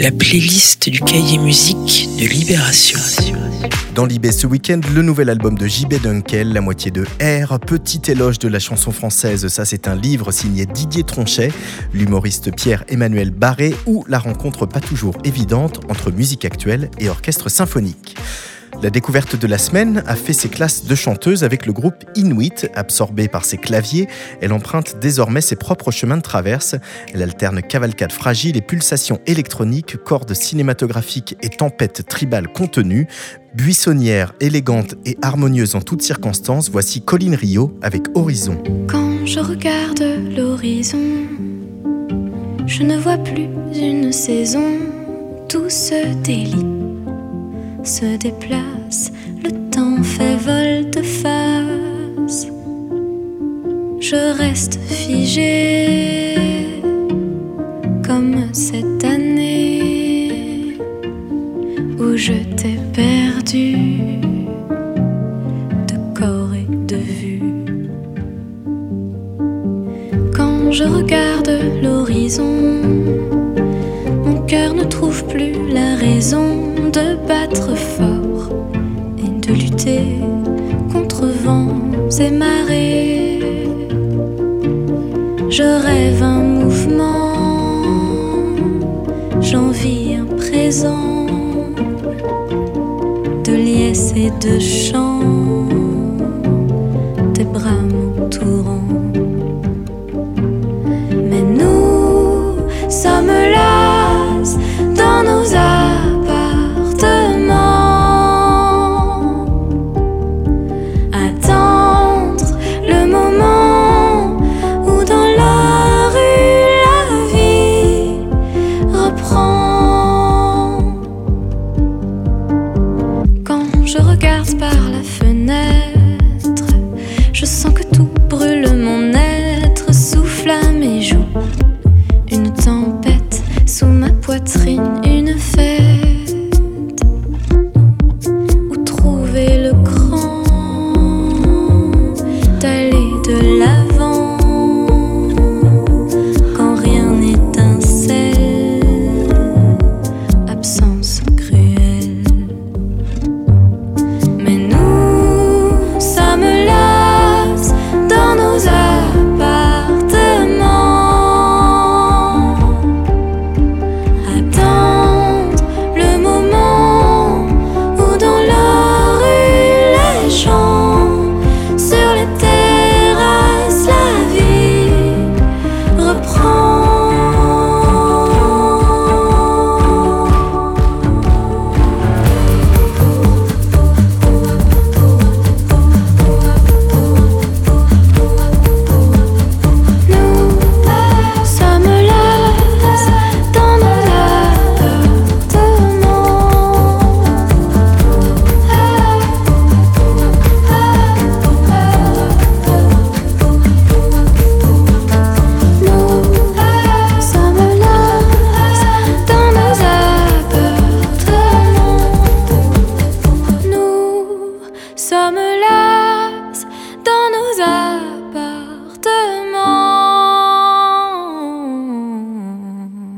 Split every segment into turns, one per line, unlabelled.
la playlist du cahier musique de Libération.
Dans Libé ce week-end, le nouvel album de JB Dunkel, la moitié de R, petit éloge de la chanson française, ça c'est un livre signé Didier Tronchet, l'humoriste Pierre-Emmanuel Barré ou la rencontre pas toujours évidente entre musique actuelle et orchestre symphonique. La découverte de la semaine a fait ses classes de chanteuse avec le groupe Inuit. Absorbée par ses claviers, elle emprunte désormais ses propres chemins de traverse. Elle alterne cavalcade fragile et pulsations électroniques, cordes cinématographiques et tempêtes tribales contenues. Buissonnière, élégante et harmonieuse en toutes circonstances, voici Colline Rio avec Horizon.
Quand je regarde l'horizon, je ne vois plus une saison, tout se délie se déplace, le temps fait volte-face. Je reste figé Je rêve un mouvement, j'envie un présent. De liesse et de chant,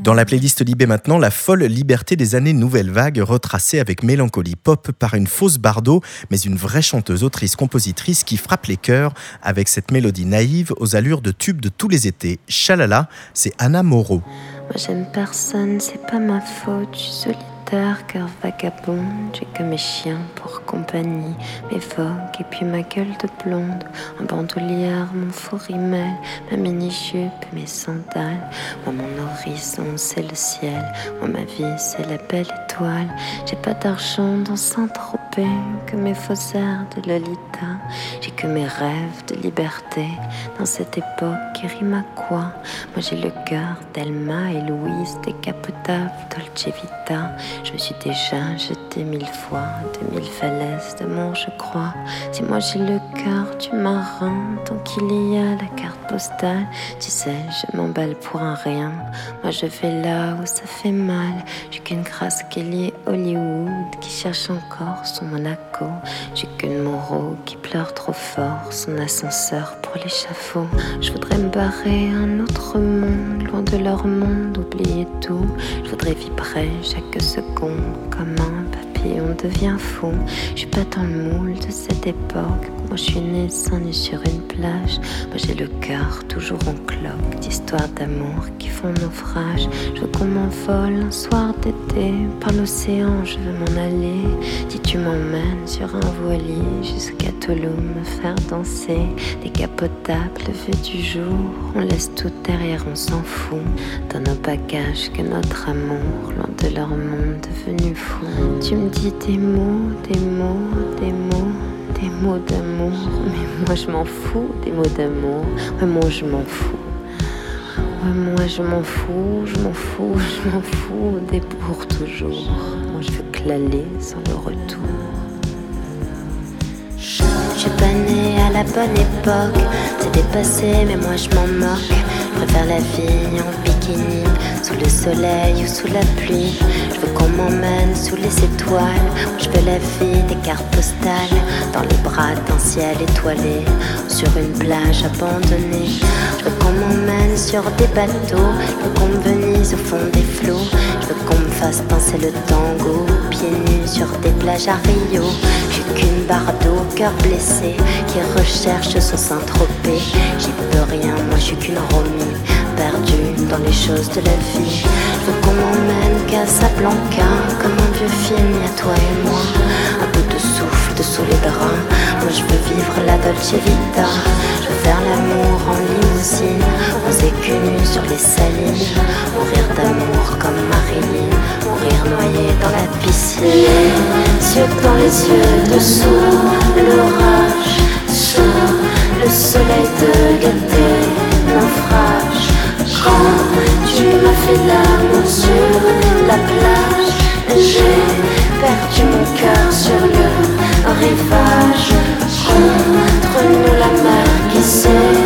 Dans
la playlist Libé maintenant, la folle liberté des années Nouvelle Vague, retracée avec mélancolie pop par une fausse bardo, mais une vraie chanteuse, autrice, compositrice qui frappe les cœurs avec cette mélodie naïve aux allures de tube de tous les étés. Chalala, c'est Anna Moreau.
Moi j'aime personne, c'est pas ma faute, je suis solitaire cœur vagabond, j'ai que mes chiens pour compagnie, mes vogues et puis ma gueule de blonde, en bandoulière, mon faux rimel, ma mini-jupe, mes sandales. Moi, mon horizon, c'est le ciel, moi, ma vie, c'est la belle étoile. J'ai pas d'argent dans Saint-Tropez, que mes faux airs de Lolita, j'ai que mes rêves de liberté dans cette époque qui rime à quoi? Moi, j'ai le cœur d'Elma et Louise, décapotable, Dolce Vita. Je me suis déjà jeté mille fois de mille falaises d'amour, je crois. Si moi j'ai le cœur du marin, tant qu'il y a la carte postale, tu sais, je m'emballe pour un rien. Moi je vais là où ça fait mal. J'ai qu'une grâce Kelly Hollywood qui cherche encore son Monaco. J'ai qu'une Moreau qui pleure trop fort son ascenseur pour l'échafaud. Je voudrais me barrer un autre monde, loin de leur monde, oublier tout. Je voudrais vibrer chaque seconde comme un papillon devient fou. Je suis pas dans le moule de cette époque. Je suis née sans nu sur une plage. Moi j'ai le cœur toujours en cloque d'histoires d'amour qui font naufrage. Je veux qu'on m'envole un soir d'été par l'océan. Je veux m'en aller. Si tu m'emmènes sur un voilier jusqu'à Toulouse me faire danser. Décapotable, lever du jour. On laisse tout derrière, on s'en fout. Dans nos bagages que notre amour, loin de leur monde devenu fou. Tu me dis des mots, des mots, des mots des mots d'amour, mais moi je m'en fous des mots d'amour. Ouais, moi je m'en fous. Ouais, moi je m'en fous, je m'en fous, je m'en fous des pour toujours. Moi je veux claler sans le retour. Je suis pas née à la bonne époque, c'est dépassé, mais moi je m'en moque. Préfère la vie en sous le soleil ou sous la pluie. Je veux qu'on m'emmène sous les étoiles. Je veux la vie des cartes postales, dans les bras d'un ciel étoilé, sur une plage abandonnée. Je veux qu'on m'emmène sur des bateaux, je veux qu'on me venise au fond des flots. Je veux qu'on me fasse danser le tango, pieds nus sur des plages à Rio. J'ai qu'une barre d'eau, cœur blessé, qui recherche son Saint-Tropez. J'y peux rien, moi je suis qu'une Romy, perdue dans les choses de la vie. Je veux qu'on m'emmène Casablanca, comme un vieux film, à toi et moi. Un peu de souffle dessous les draps. Moi je veux vivre la Dolce Vita. Je veux faire l'amour en limousine, cul nu sur les salines. Mourir d'amour comme Marilyn, mourir noyé dans la piscine. Yeux dans les yeux dessous l'orage, le soleil de l'été, tu m'as fait l'amour sur la plage, j'ai perdu mon cœur sur le rivage. Contre nous la mer qui s'est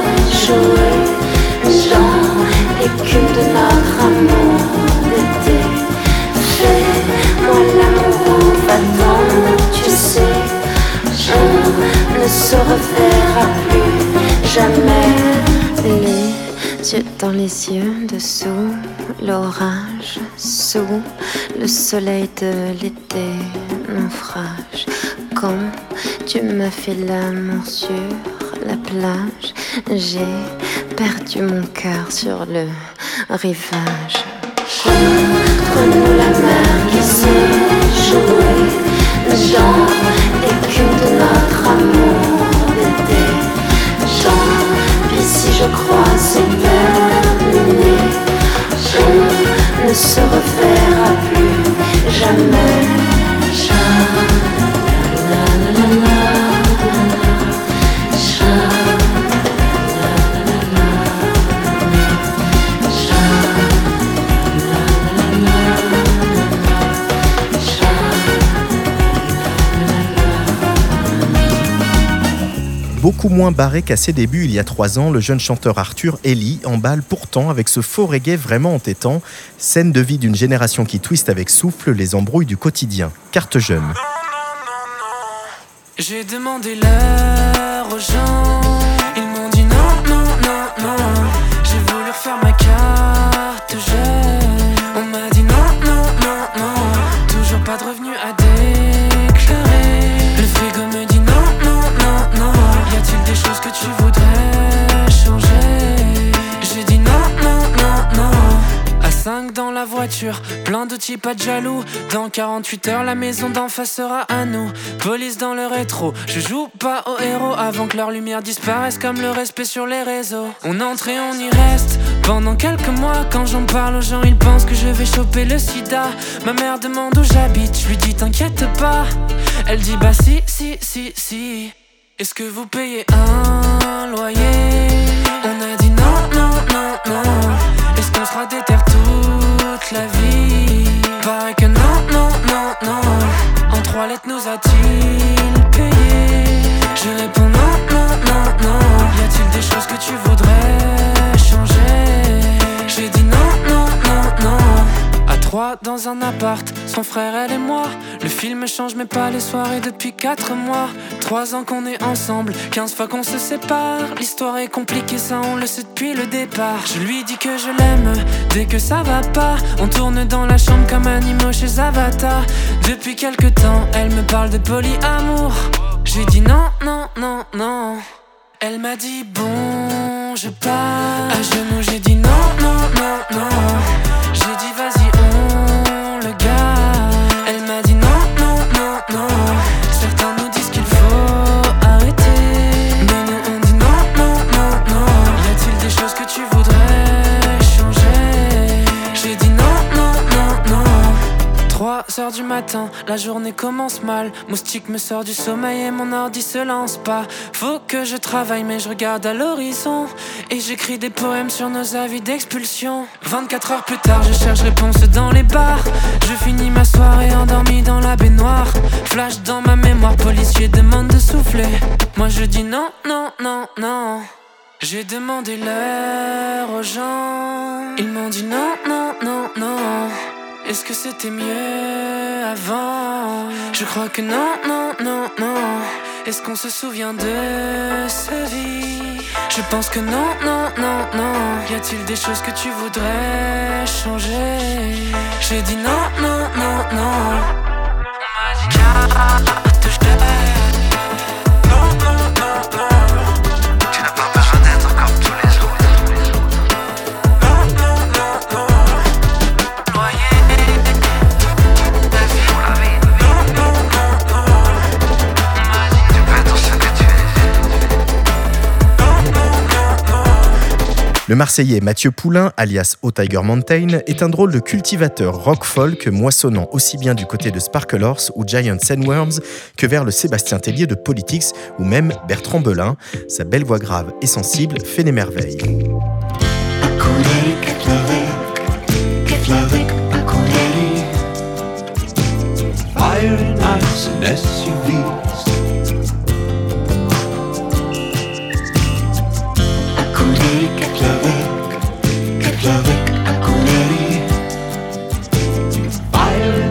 jouée dans l'écume de notre dans les yeux dessous l'orage, sous le soleil de l'été, naufrage. Quand tu m'as fait l'amour sur la plage, j'ai perdu mon cœur sur le rivage. Contre nous la mer qui s'est dans l'écume de notre amour si je crois c'est
Beaucoup moins barré qu'à ses débuts il y a trois ans, le jeune chanteur Arthur Ellie emballe pourtant avec ce faux reggae vraiment entêtant, scène de vie d'une génération qui twiste avec souffle les embrouilles du quotidien. Carte jeune.
Pas de jaloux. Dans 48 heures, la maison d'en face sera à nous. Police dans le rétro, je joue pas au héros avant que leur lumière disparaisse comme le respect sur les réseaux. On entre et on y reste pendant quelques mois. Quand j'en parle aux gens, ils pensent que je vais choper le sida. Ma mère demande où j'habite, je lui dis t'inquiète pas. Elle dit bah si, si, si, si. Est-ce que vous payez un son frère, elle et moi. Le film change, mais pas les soirées depuis 4 mois. 3 ans qu'on est ensemble, 15 fois qu'on se sépare. L'histoire est compliquée, ça on le sait depuis le départ. Je lui dis que je l'aime, dès que ça va pas. On tourne dans la chambre comme animaux chez Avatar. Depuis quelque temps, elle me parle de polyamour. J'ai dit non, non, non, non. Elle m'a dit bon, je pars. À genoux, j'ai dit non, non, non, non. La journée commence mal. Moustique me sort du sommeil et mon ordi se lance pas. Faut que je travaille, mais je regarde à l'horizon. Et j'écris des poèmes sur nos avis d'expulsion. 24 heures plus tard, je cherche réponse dans les bars. Je finis ma soirée endormi dans la baignoire. Flash dans ma mémoire, policier demande de souffler. Moi je dis non, non, non, non. J'ai demandé l'heure aux gens. Ils m'ont dit non, non, non, non. Est-ce que c'était mieux avant? Je crois que non, non, non, non. Est-ce qu'on se souvient de sa vie? Je pense que non, non, non, non. Y a-t-il des choses que tu voudrais changer? J'ai dit non, non, non, non.
Le Marseillais Mathieu Poulain, alias O Tiger Mountain, est un drôle de cultivateur rock-folk moissonnant aussi bien du côté de Sparkle Horse ou Giant Sandworms que vers le Sébastien Tellier de Politics ou même Bertrand Belin. Sa belle voix grave et sensible fait des merveilles.
Fire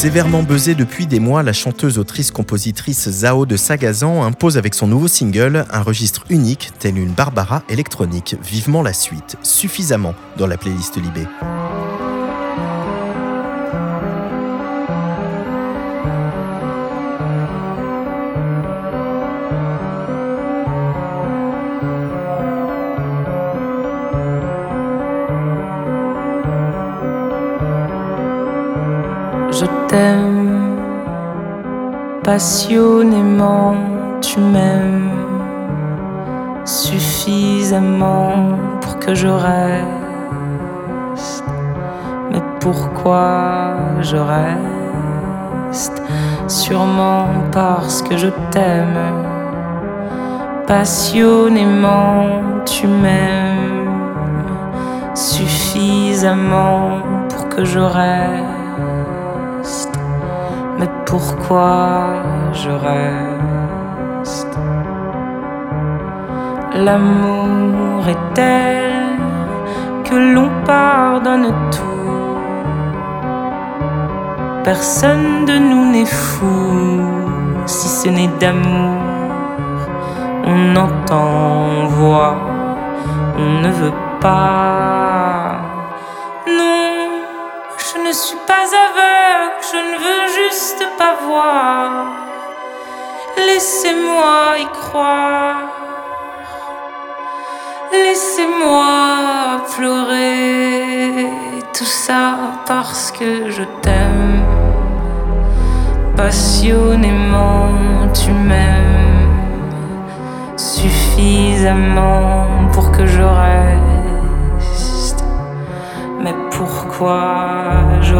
Sévèrement buzzée depuis des mois, la chanteuse, autrice, compositrice Zao de Sagazan impose avec son nouveau single un registre unique, tel une Barbara électronique. Vivement la suite, suffisamment dans la playlist Libé.
Passionnément, tu m'aimes suffisamment pour que je reste. Mais pourquoi je reste? Sûrement parce que je t'aime passionnément, tu m'aimes suffisamment pour que je reste. Mais pourquoi je reste? L'amour est tel que l'on pardonne tout. Personne de nous n'est fou si ce n'est d'amour. On entend, on voit, on ne veut pas. Non, ne suis pas aveugle, je ne veux juste pas voir. Laissez-moi y croire. Laissez-moi pleurer tout ça parce que je t'aime. Passionnément, tu m'aimes suffisamment pour que je. Mais pourquoi je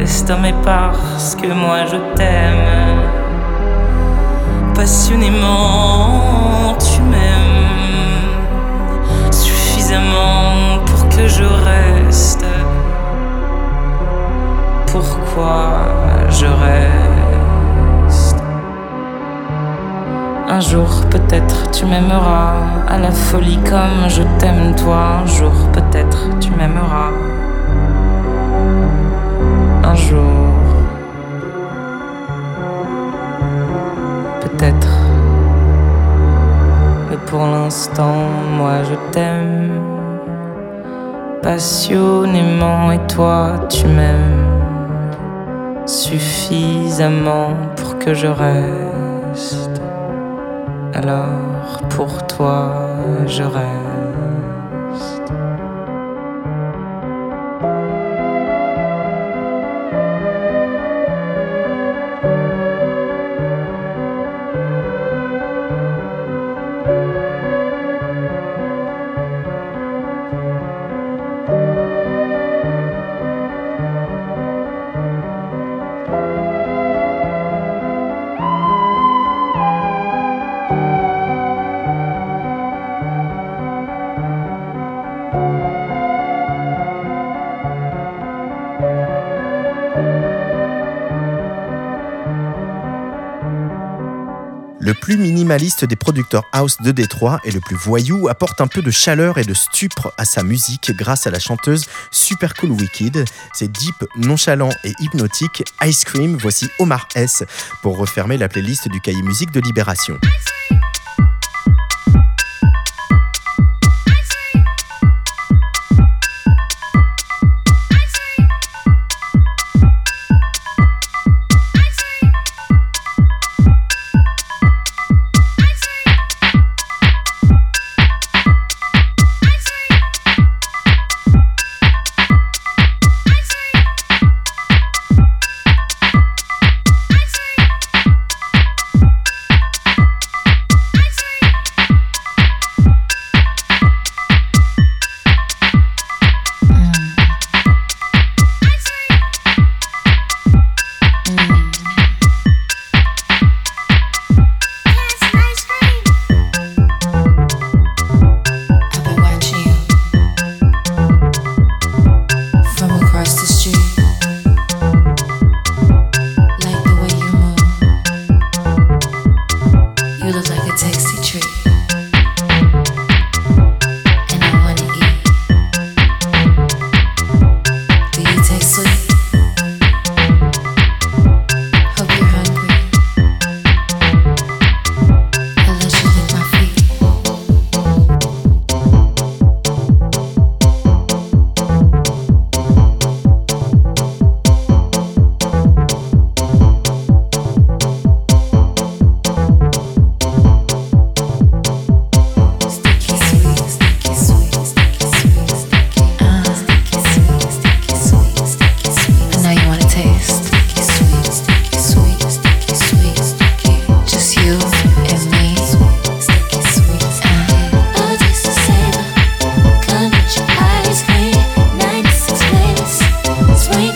reste Mais parce que moi je t'aime? Passionnément, m'aimeras à la folie comme je t'aime toi. Un jour peut-être tu m'aimeras. Un jour. Peut-être. Mais pour l'instant, moi je t'aime passionnément et toi tu m'aimes suffisamment pour que je reste. Alors pour toi je reste.
Le plus minimaliste des producteurs house de Détroit et le plus voyou apporte un peu de chaleur et de stupre à sa musique grâce à la chanteuse Super Cool Wicked. C'est deep, nonchalant et hypnotique. Ice Cream, voici Omar S pour refermer la playlist du cahier musique de Libération.
sweet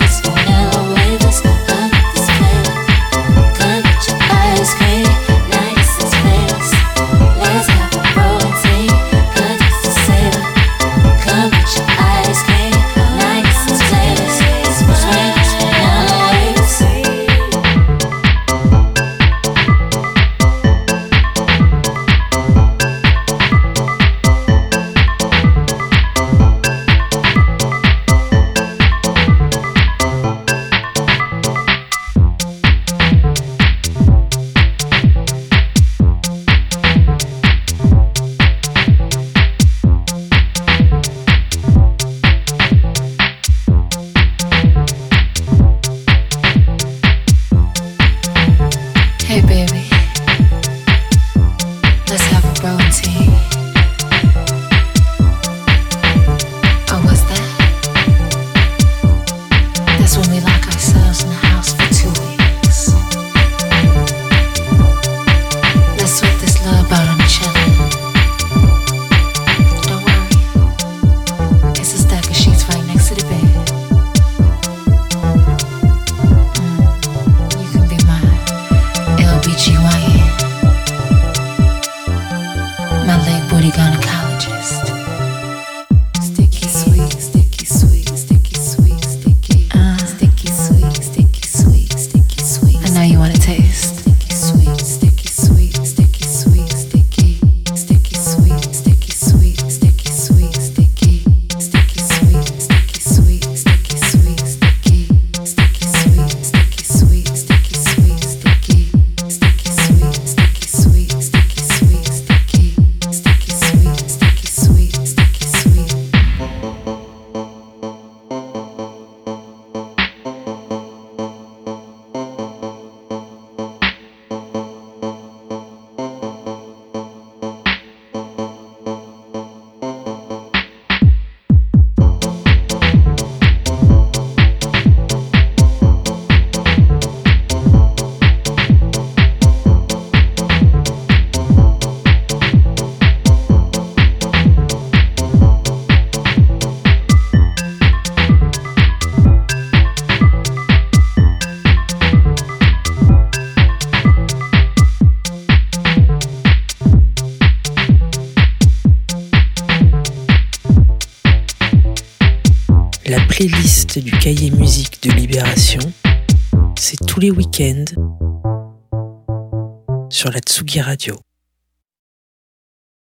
sur la Tsugi Radio.